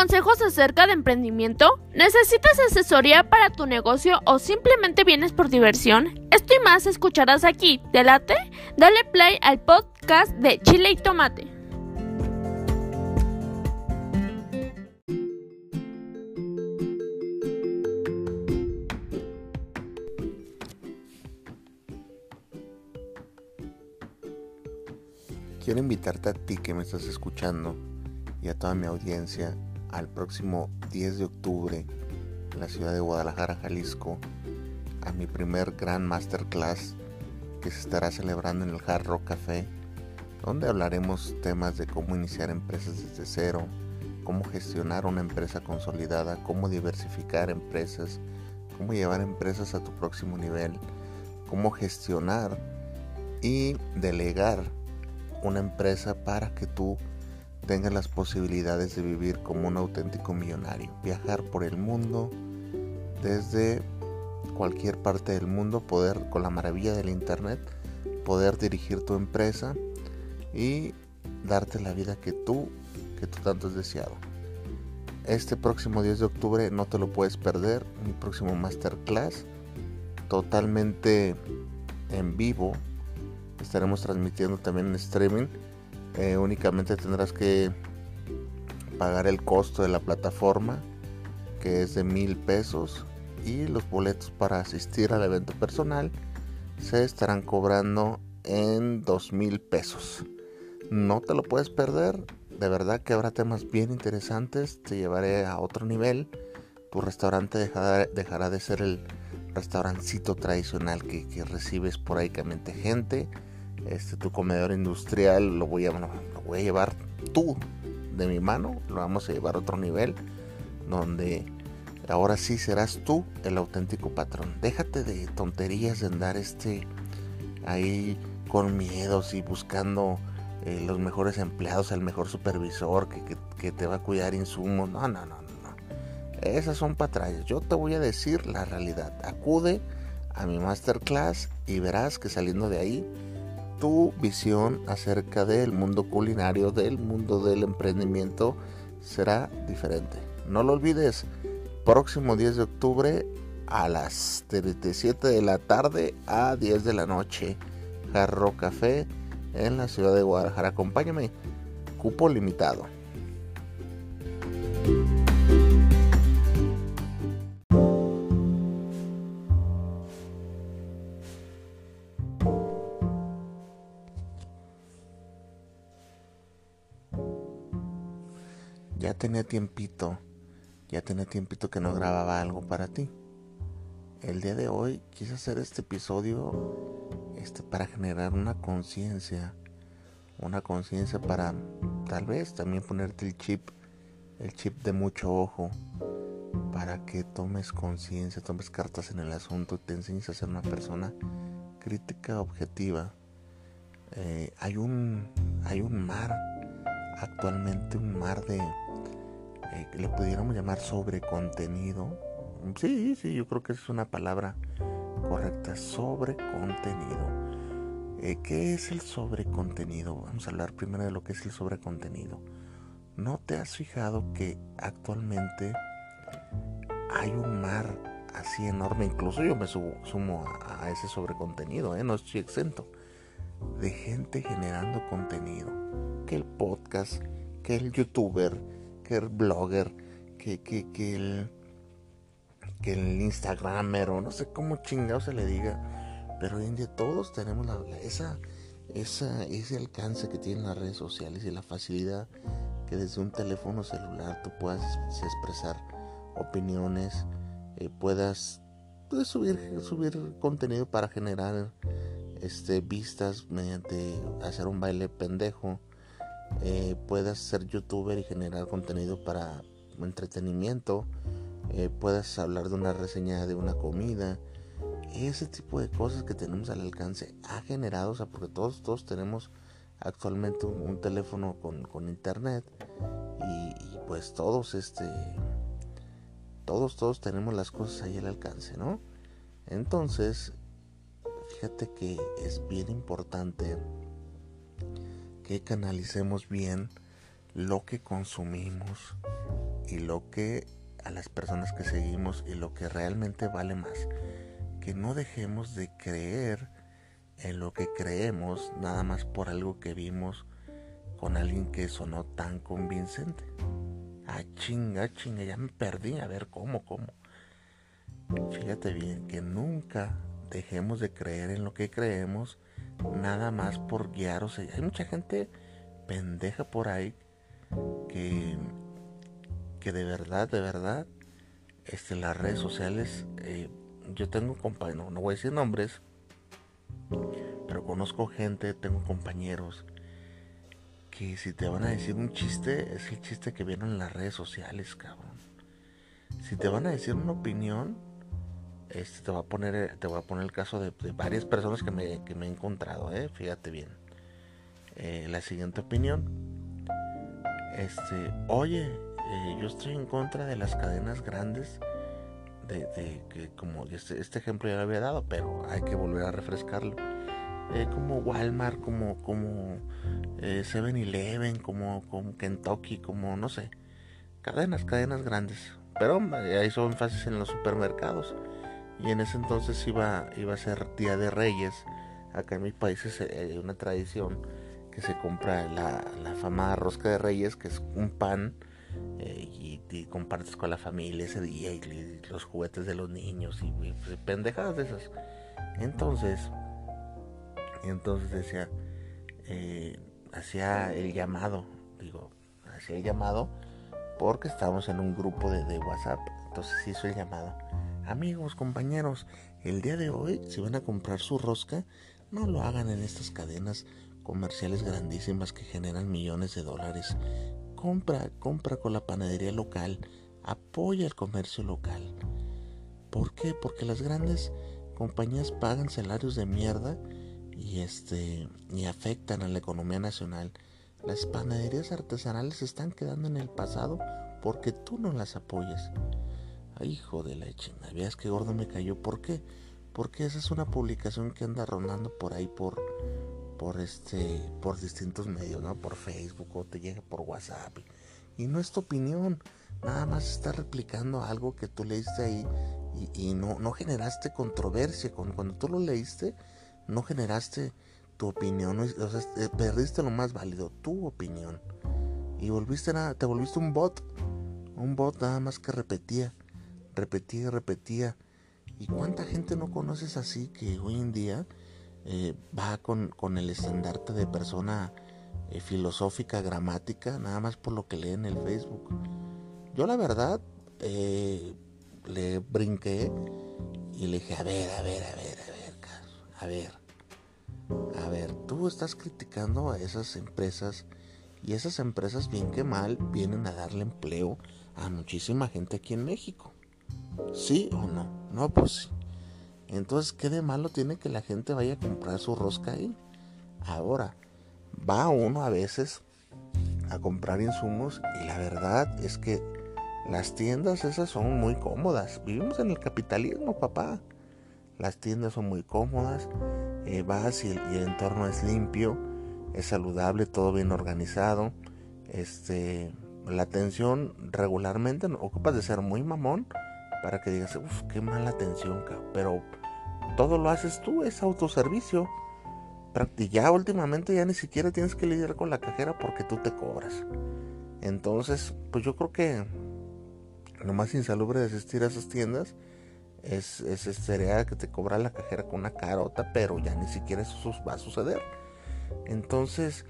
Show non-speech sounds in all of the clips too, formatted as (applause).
consejos acerca de emprendimiento? ¿Necesitas asesoría para tu negocio o simplemente vienes por diversión? Esto y más escucharás aquí. ¿Te late? Dale play al podcast de Chile y Tomate. Quiero invitarte a ti que me estás escuchando y a toda mi audiencia al próximo 10 de octubre en la ciudad de Guadalajara, Jalisco, a mi primer gran masterclass que se estará celebrando en el Hard Rock Café, donde hablaremos temas de cómo iniciar empresas desde cero, cómo gestionar una empresa consolidada, cómo diversificar empresas, cómo llevar empresas a tu próximo nivel, cómo gestionar y delegar una empresa para que tú tengas las posibilidades de vivir como un auténtico millonario, viajar por el mundo desde cualquier parte del mundo, poder con la maravilla del internet, poder dirigir tu empresa y darte la vida que tú que tú tanto has deseado. Este próximo 10 de octubre no te lo puedes perder, mi próximo masterclass totalmente en vivo. Estaremos transmitiendo también en streaming eh, únicamente tendrás que pagar el costo de la plataforma que es de mil pesos y los boletos para asistir al evento personal se estarán cobrando en dos mil pesos. No te lo puedes perder. De verdad que habrá temas bien interesantes. Te llevaré a otro nivel. Tu restaurante dejará, de ser el restaurancito tradicional que, que recibes esporádicamente gente este tu comedor industrial lo voy a lo voy a llevar tú de mi mano lo vamos a llevar a otro nivel donde ahora sí serás tú el auténtico patrón. Déjate de tonterías de andar este ahí con miedos y buscando eh, los mejores empleados el mejor supervisor que, que, te va a cuidar insumos. No no no no. Esas son patrañas. Yo te voy a decir la realidad. Acude a mi masterclass y verás que saliendo de ahí tu visión acerca del mundo culinario, del mundo del emprendimiento será diferente. No lo olvides, próximo 10 de octubre a las 7 de la tarde a 10 de la noche, Jarro Café en la ciudad de Guadalajara. Acompáñame, cupo limitado. Tenía tiempito, ya tenía tiempito que no grababa algo para ti. El día de hoy quise hacer este episodio este, para generar una conciencia, una conciencia para tal vez también ponerte el chip, el chip de mucho ojo, para que tomes conciencia, tomes cartas en el asunto te enseñes a ser una persona crítica objetiva. Eh, hay un hay un mar actualmente un mar de eh, le pudiéramos llamar sobre contenido. Sí, sí, yo creo que es una palabra correcta, sobre contenido. Eh, ¿Qué es el sobre contenido? Vamos a hablar primero de lo que es el sobre contenido. ¿No te has fijado que actualmente hay un mar así enorme? Incluso yo me sumo a, ese sobre contenido, ¿eh? no estoy exento. De gente generando contenido. Que el podcast, que el youtuber, blogger, que, que, que, el, que el Instagramer o no sé cómo chingado se le diga. Pero hoy en día todos tenemos esa, esa, ese alcance que tienen las redes sociales y la facilidad que desde un teléfono celular tú puedas expresar opiniones, eh, puedas, puedes subir, subir contenido para generar este, vistas mediante hacer un baile pendejo eh, puedas ser youtuber y generar contenido para entretenimiento, eh, puedas hablar de una reseña de una comida, ese tipo de cosas que tenemos al alcance ha generado, o sea, porque todos, todos tenemos actualmente un, teléfono con, internet y, pues todos, este, todos, todos tenemos las cosas ahí al alcance, ¿no? Entonces, fíjate que es bien importante que canalicemos bien lo que consumimos y lo que a las personas que seguimos y lo que realmente vale más. Que no dejemos de creer en lo que creemos nada más por algo que vimos con alguien que sonó tan convincente. Ah, chinga, chinga, ya me perdí. A ver, ¿cómo, cómo? Fíjate bien, que nunca dejemos de creer en lo que creemos nada más por guiaros. Hay mucha gente pendeja por ahí que, que de verdad, de verdad, este, las redes sociales, eh, yo tengo compañeros, no voy a decir nombres, pero conozco gente, tengo compañeros que si te van a decir un chiste, es el chiste que vieron en las redes sociales, cabrón. Si te van a decir una opinión, este te va a poner, te voy a poner el caso de, varias personas que me, que me, he encontrado, eh, fíjate bien. Eh, la siguiente opinión. Este, oye, eh, yo estoy en contra de las cadenas grandes. De, que como este, este, ejemplo ya lo había dado, pero hay que volver a refrescarlo. Eh, como Walmart, como, como 7-Eleven, como, como Kentucky, como no sé. Cadenas, cadenas grandes. Pero ahí son énfasis en los supermercados. Y en ese entonces iba, iba a ser Día de Reyes. Acá en mi país es una tradición que se compra la, la famada rosca de reyes, que es un pan eh, y, compartes con la familia ese día y, los juguetes de los niños y, pues, pendejadas de esas. Entonces, entonces decía, eh, hacía el llamado, digo, hacía el llamado porque estábamos en un grupo de, de WhatsApp, entonces hizo el llamado. Amigos, compañeros, el día de hoy, si van a comprar su rosca, no lo hagan en estas cadenas comerciales grandísimas que generan millones de dólares. Compra, compra con la panadería local, apoya el comercio local. ¿Por qué? Porque las grandes compañías pagan salarios de mierda y este y afectan a la economía nacional. Las panaderías artesanales están quedando en el pasado porque tú no las apoyas. Ay, hijo de la chingada, veas que gordo me cayó. ¿Por qué? Porque esa es una publicación que anda rondando por ahí por por este por distintos medios, ¿no? Por Facebook o te llega por WhatsApp. Y no es tu opinión, nada más está replicando algo que tú leíste ahí y, no, no generaste controversia. Cuando, cuando tú lo leíste, no generaste tu opinión, o sea, perdiste lo más válido, tu opinión. Y volviste nada, te volviste un bot, un bot nada más que repetía, repetía y repetía. ¿Y cuánta gente no conoces así que hoy en día eh, va con, el estandarte de persona eh, filosófica, gramática, nada más por lo que lee en el Facebook. Yo la verdad eh, le brinqué y le dije, a ver, a ver, a ver, a ver, a ver, a ver, tú estás criticando a esas empresas y esas empresas bien que mal vienen a darle empleo a muchísima gente aquí en México. ¿Sí o no? No, pues sí. Entonces, ¿qué de malo tiene que la gente vaya a comprar su rosca ahí? Ahora, va uno a veces a comprar insumos y la verdad es que las tiendas esas son muy cómodas. Vivimos en el capitalismo, papá. Las tiendas son muy cómodas, eh, vas y el, entorno es limpio, es saludable, todo bien organizado. Este, la atención regularmente ocupas de ser muy mamón para que digas, uff, qué mala atención, pero todo lo haces tú, es autoservicio. Y ya últimamente ya ni siquiera tienes que lidiar con la cajera porque tú te cobras. Entonces, pues yo creo que lo más insalubre de asistir a esas tiendas es, es sería que te cobra la cajera con una carota, pero ya ni siquiera eso va a suceder. Entonces,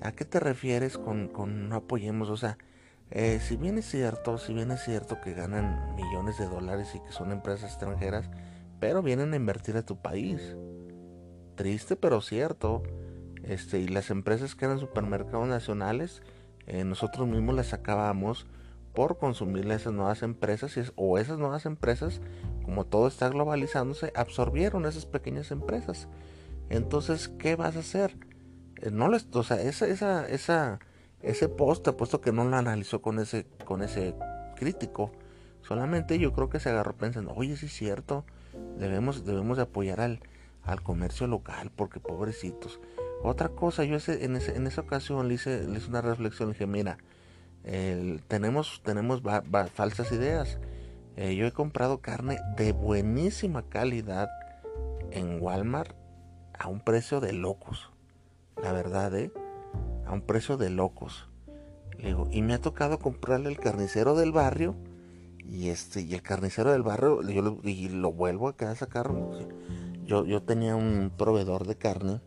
¿a qué te refieres con, con no apoyemos? O sea, eh, si bien es cierto, si bien es cierto que ganan millones de dólares y que son empresas extranjeras, pero vienen a invertir a tu país. Triste pero cierto. Este, y las empresas que eran supermercados nacionales, eh, nosotros mismos las acabamos por consumirle a esas nuevas empresas o esas nuevas empresas, como todo está globalizándose, absorbieron esas pequeñas empresas. Entonces, ¿qué vas a hacer? Eh, no les, o sea, esa, esa, esa, ese post, puesto que no lo analizó con ese, con ese crítico. Solamente yo creo que se agarró pensando, oye, sí es cierto, Debemos, debemos de apoyar al, al comercio local porque pobrecitos. Otra cosa, yo ese, en, ese, en esa ocasión le hice, hice una reflexión, le dije, mira, tenemos tenemos falsas ideas. Eh, yo he comprado carne de buenísima calidad en Walmart a un precio de locos. La verdad, ¿eh? A un precio de locos. y me ha tocado comprarle el carnicero del barrio. Y este, y el carnicero del barrio, yo lo, y lo vuelvo a quedar sacar. Yo, yo tenía un proveedor de carne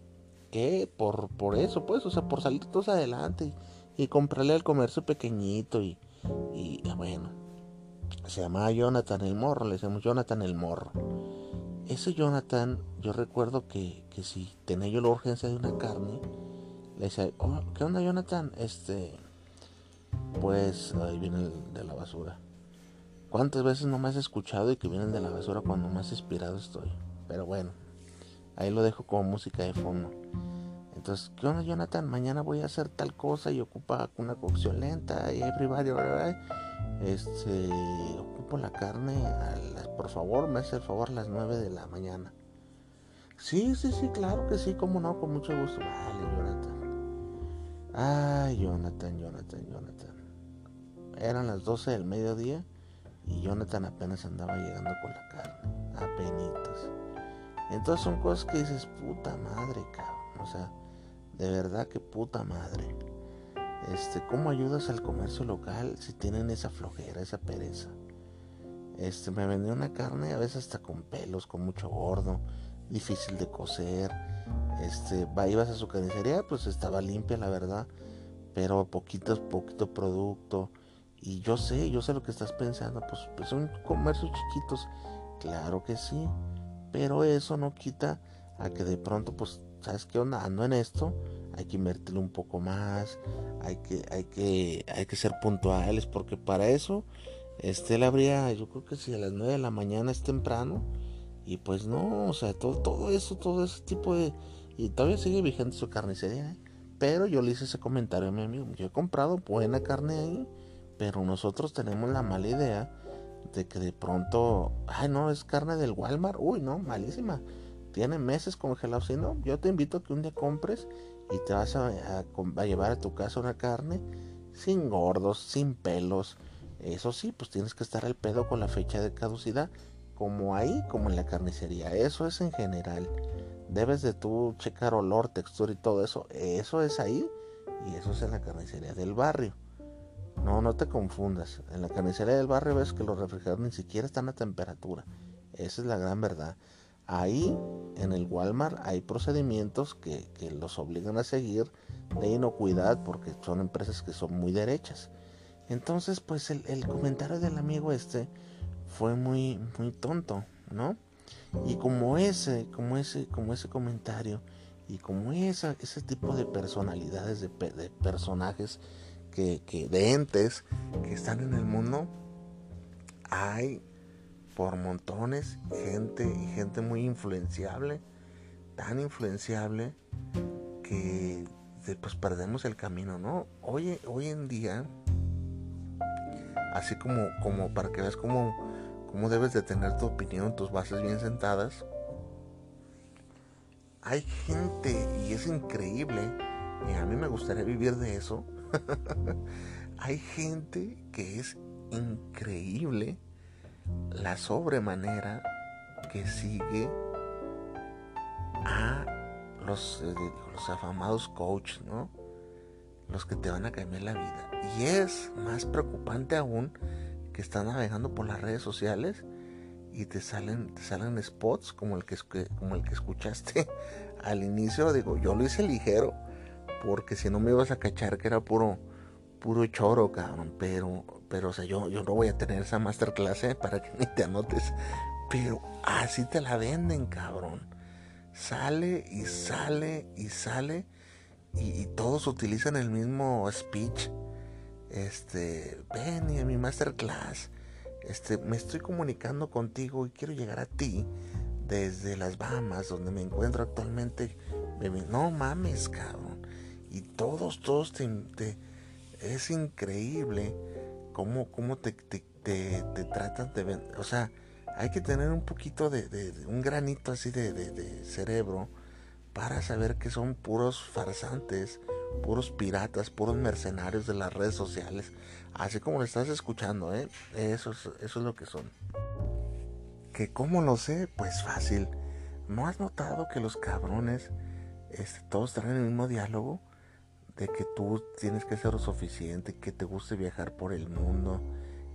que por, por eso, pues, o sea, por salir todos adelante y, comprarle al comercio pequeñito y, y bueno, se llamaba Jonathan el Morro, le decíamos Jonathan el Morro. Ese Jonathan, yo recuerdo que, que si tenía yo la urgencia de una carne, le decía, oh, ¿qué onda Jonathan? Este, pues ahí viene el de la basura. ¿Cuántas veces no me has escuchado y que vienen de la basura cuando más inspirado estoy? Pero bueno, ahí lo dejo como música de fondo. Entonces, ¿qué onda Jonathan? Mañana voy a hacer tal cosa y ocupa una cocción lenta y everybody, este, ocupo la carne, por favor, me hace el favor a las 9 de la mañana. Sí, sí, sí, claro que sí, como no, con mucho gusto. Vale. Ay, Jonathan, Jonathan, Jonathan. Eran las 12 del mediodía y Jonathan apenas andaba llegando con la carne. Apenitas. Entonces son cosas que dices, puta madre, cabrón. O sea, de verdad que puta madre. Este, ¿cómo ayudas al comercio local si tienen esa flojera, esa pereza? Este, me vendió una carne a veces hasta con pelos, con mucho gordo, difícil de coser. Este, ibas a su carnicería, pues estaba limpia, la verdad, pero poquito, poquito producto. Y yo sé, yo sé lo que estás pensando, pues, pues son comercios chiquitos, claro que sí, pero eso no quita a que de pronto, pues, ¿sabes qué onda? Ando en esto, hay que invertirle un poco más, hay que, hay que, hay que ser puntuales, porque para eso, este, él habría, yo creo que si a las 9 de la mañana es temprano, y pues no, o sea, todo, todo eso, todo ese tipo de, y todavía sigue vigente su carnicería, ¿eh? pero yo le hice ese comentario a mi amigo, yo he comprado buena carne ahí, pero nosotros tenemos la mala idea de que de pronto, ay no, es carne del Walmart, uy no, malísima, tiene meses congelados, si no, yo te invito a que un día compres y te vas a, llevar a tu casa una carne sin gordos, sin pelos. Eso sí, pues tienes que estar al pedo con la fecha de caducidad, como ahí, como en la carnicería. Eso es en general. Debes de tú checar olor, textura y todo eso. Eso es ahí y eso es en la carnicería del barrio. No, no te confundas. En la carnicería del barrio ves que los refrigeradores ni siquiera están a temperatura. Esa es la gran verdad. Ahí en el Walmart hay procedimientos que, los obligan a seguir de inocuidad porque son empresas que son muy derechas. Entonces, pues el, comentario del amigo este fue muy, muy tonto, ¿no? Y como ese, como ese, como ese comentario y como esa, ese tipo de personalidades, de, personajes, que, que, de entes que están en el mundo, hay por montones, gente y gente muy influenciable, tan influenciable que pues perdemos el camino, ¿no? Hoy, hoy en día, así como, como para que veas cómo, cómo debes de tener tu opinión, tus bases bien sentadas, hay gente, y es increíble, y a mí me gustaría vivir de eso, (laughs) hay gente que es increíble la sobremanera que sigue a los, eh, los afamados coaches, ¿no? Los que te van a cambiar la vida. Y es más preocupante aún que están navegando por las redes sociales y te salen, te salen spots como el que, como el que escuchaste (laughs) al inicio. Digo, yo lo hice ligero porque si no me ibas a cachar que era puro, puro choro, cabrón. Pero pero, o sea, yo, yo no voy a tener esa masterclass ¿eh? para que (laughs) ni te anotes. Pero así te la venden, cabrón. Sale y sale y sale. Y, todos utilizan el mismo speech. Este, ven a mi masterclass. Este, me estoy comunicando contigo y quiero llegar a ti desde las Bahamas, donde me encuentro actualmente. No mames, cabrón. Y todos, todos te, es increíble cómo, cómo te, te, te, tratan de. O sea, hay que tener un poquito de, un granito así de, cerebro para saber que son puros farsantes, puros piratas, puros mercenarios de las redes sociales, así como lo estás escuchando, ¿eh? Eso es, eso es lo que son. ¿Que cómo lo sé? Pues fácil. ¿No has notado que los cabrones este, todos traen el mismo diálogo? De que tú tienes que ser lo suficiente, que te guste viajar por el mundo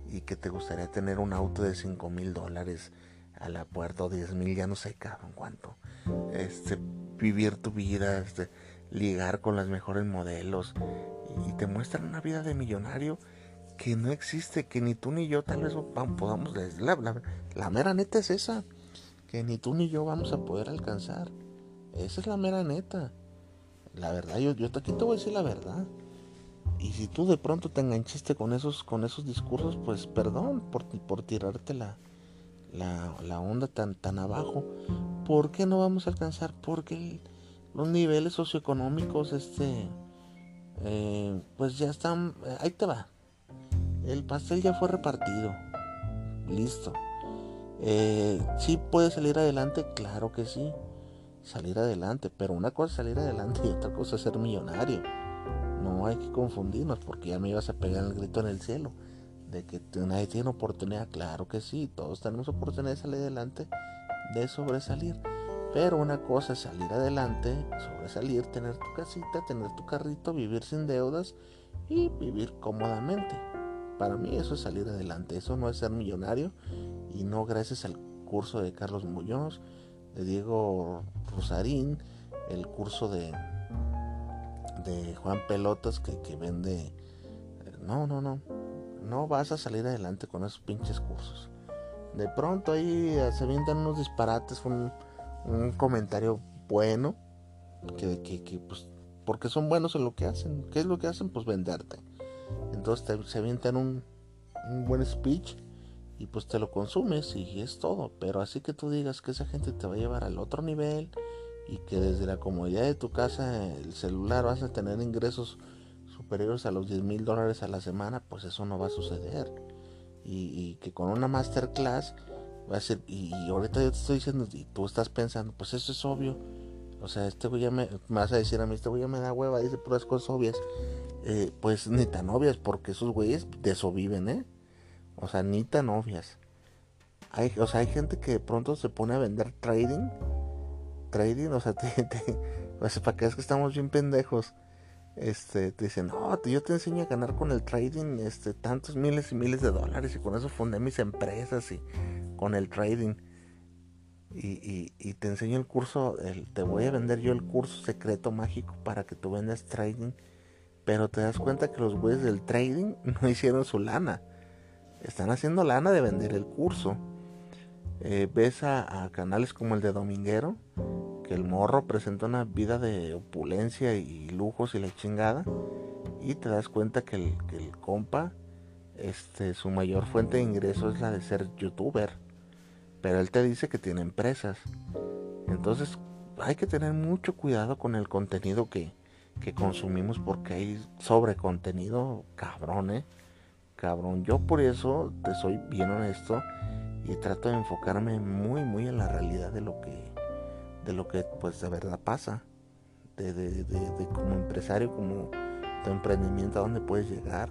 y que te gustaría tener un auto de 5 mil dólares a la puerta o 10 mil, ya no sé cabrón cuánto. Este, vivir tu vida, este, ligar con las mejores modelos y te muestran una vida de millonario que no existe, que ni tú ni yo tal vez podamos, la, la, la mera neta es esa, que ni tú ni yo vamos a poder alcanzar. Esa es la mera neta. La verdad, yo, yo aquí te voy a decir la verdad. Y si tú de pronto te enganchaste con esos, con esos discursos, pues perdón por, por tirarte la, la, onda tan, tan abajo. ¿Por qué no vamos a alcanzar? Porque los niveles socioeconómicos, este, eh, pues ya están, ahí te va. El pastel ya fue repartido. Listo. Eh, ¿Sí puede salir adelante? Claro que sí. Salir adelante. Pero una cosa es salir adelante (laughs) y otra cosa es ser millonario. No hay que confundirnos porque ya me ibas a pegar el grito en el cielo. De que nadie tiene oportunidad. Claro que sí, todos tenemos oportunidad de salir adelante, de sobresalir. Pero una cosa es salir adelante, sobresalir, tener tu casita, tener tu carrito, vivir sin deudas y vivir cómodamente. Para mí eso es salir adelante, eso no es ser millonario y no gracias al curso de Carlos Muñoz, de Diego Rosarín, el curso de de Juan Pelotas que, que vende. No, no, no. No vas a salir adelante con esos pinches cursos. De pronto ahí se avientan unos disparates, un, un comentario bueno. Que, que, que, pues, porque son buenos en lo que hacen. ¿Qué es lo que hacen? Pues venderte. Entonces se avientan un, un buen speech y pues te lo consumes y es todo. Pero así que tú digas que esa gente te va a llevar al otro nivel y que desde la comodidad de tu casa, el celular, vas a tener ingresos superiores a los 10 mil dólares a la semana, pues eso no va a suceder. Y, que con una masterclass y, ahorita yo te estoy diciendo, y tú estás pensando, pues eso es obvio. O sea, este güey ya me, vas a decir a mí, este güey ya me da hueva, dice puras cosas obvias. Eh, pues ni tan obvias, porque esos güeyes de eso viven, ¿eh? O sea, ni tan obvias. Hay, o sea, hay gente que de pronto se pone a vender trading trading, o sea, (laughs) te, para que es que estamos bien pendejos. Este, te dicen, no, yo te enseño a ganar con el trading, este, tantos miles y miles de dólares y con eso fundé mis empresas y con el trading. Y, te enseño el curso, te voy a vender yo el curso secreto mágico para que tú vendas trading. Pero te das cuenta que los güeyes del trading (laughs) no hicieron su lana. Están haciendo lana de vender el curso. Eh, ves a, canales como el de Dominguero, que el morro presenta una vida de opulencia y lujos y la chingada, y te das cuenta que el, compa, este, su mayor fuente de ingreso es la de ser youtuber, pero él te dice que tiene empresas. Entonces hay que tener mucho cuidado con el contenido que, que consumimos porque hay sobre contenido cabrón, eh. Cabrón, yo por eso te soy bien honesto y trato de enfocarme muy muy en la realidad de lo que de lo que pues de verdad pasa de, de, de, como empresario como tu emprendimiento a dónde puedes llegar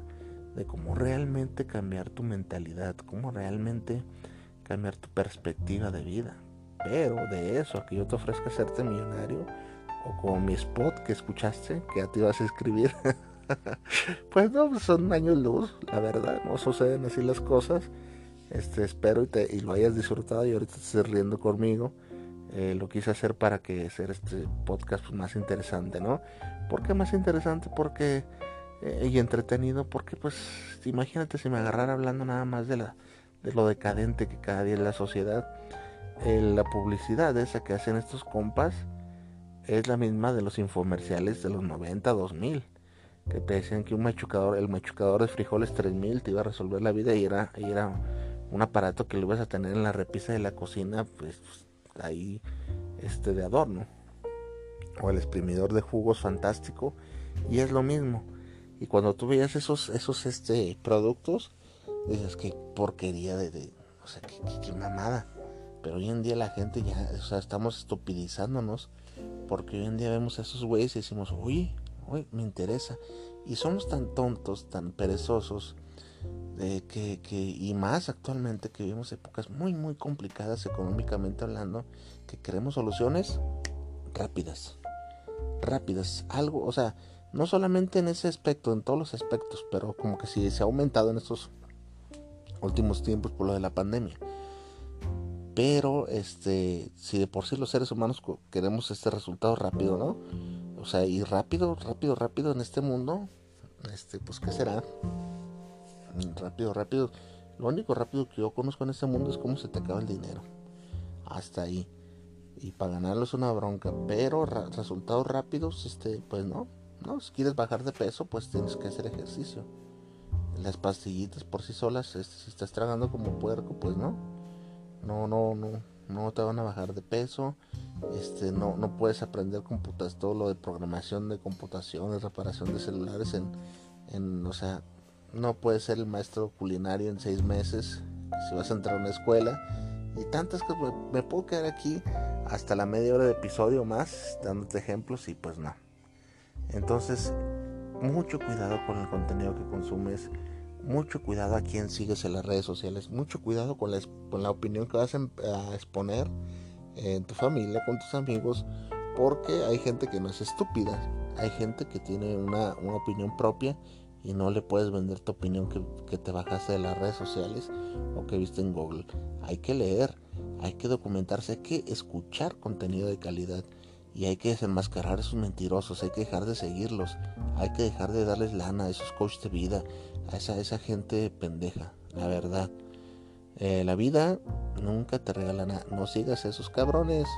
de cómo realmente cambiar tu mentalidad cómo realmente cambiar tu perspectiva de vida pero de eso a que yo te ofrezca hacerte millonario o como mi spot que escuchaste que ya te ibas a escribir (laughs) pues no son años luz la verdad no suceden así las cosas este, espero y, te, lo hayas disfrutado y ahorita estés riendo conmigo. Eh, lo quise hacer para que sea este podcast pues, más interesante, ¿no? ¿Por qué más interesante? Porque eh, y entretenido, porque pues imagínate si me agarrara hablando nada más de la de lo decadente que cada día es la sociedad. Eh, la publicidad esa que hacen estos compas es la misma de los infomerciales de los 90, 2000 que te decían que un machucador, el machucador de frijoles 3000 te iba a resolver la vida y era, y era un aparato que lo ibas a tener en la repisa de la cocina, pues ahí este de adorno. O el exprimidor de jugos fantástico. Y es lo mismo. Y cuando tú veías esos, esos este, productos, dices que porquería de, o sea, qué, mamada. Pero hoy en día la gente ya, o sea, estamos estupidizándonos. Porque hoy en día vemos a esos güeyes y decimos, oye, Uy, me interesa. Y somos tan tontos, tan perezosos, de que, que, y más actualmente que vivimos épocas muy, muy complicadas económicamente hablando, que queremos soluciones rápidas. Rápidas. Algo, o sea, no solamente en ese aspecto, en todos los aspectos, pero como que sí se ha aumentado en estos últimos tiempos por lo de la pandemia. Pero este, si de por sí los seres humanos queremos este resultado rápido, ¿no? O sea, y rápido, rápido, rápido en este mundo, este, pues ¿qué será? Rápido, rápido. Lo único rápido que yo conozco en este mundo es cómo se te acaba el dinero. Hasta ahí. Y para ganarlo es una bronca. Pero resultados rápidos, este, pues no. No, si quieres bajar de peso, pues tienes que hacer ejercicio. Las pastillitas por sí solas, si estás tragando como puerco, pues no. No, no, no, no te van a bajar de peso. Este, no, no puedes aprender computas, todo lo de programación de computaciones, reparación de celulares en, en, o sea, no puedes ser el maestro culinario en seis meses si vas a entrar a una escuela y tantas cosas. Me, me puedo quedar aquí hasta la media hora de episodio más dándote ejemplos y pues no. Entonces, mucho cuidado con el contenido que consumes, mucho cuidado a quién sigues en las redes sociales, mucho cuidado con la, con la opinión que vas em, a, exponer en tu familia, con tus amigos, porque hay gente que no es estúpida, hay gente que tiene una, una opinión propia y no le puedes vender tu opinión que, que, te bajaste de las redes sociales o que viste en Google. Hay que leer, hay que documentarse, hay que escuchar contenido de calidad y hay que desenmascarar a esos mentirosos, hay que dejar de seguirlos, hay que dejar de darles lana a esos coaches de vida, a esa, esa gente pendeja, la verdad. Eh, la vida nunca te regala nada, no sigas a esos cabrones.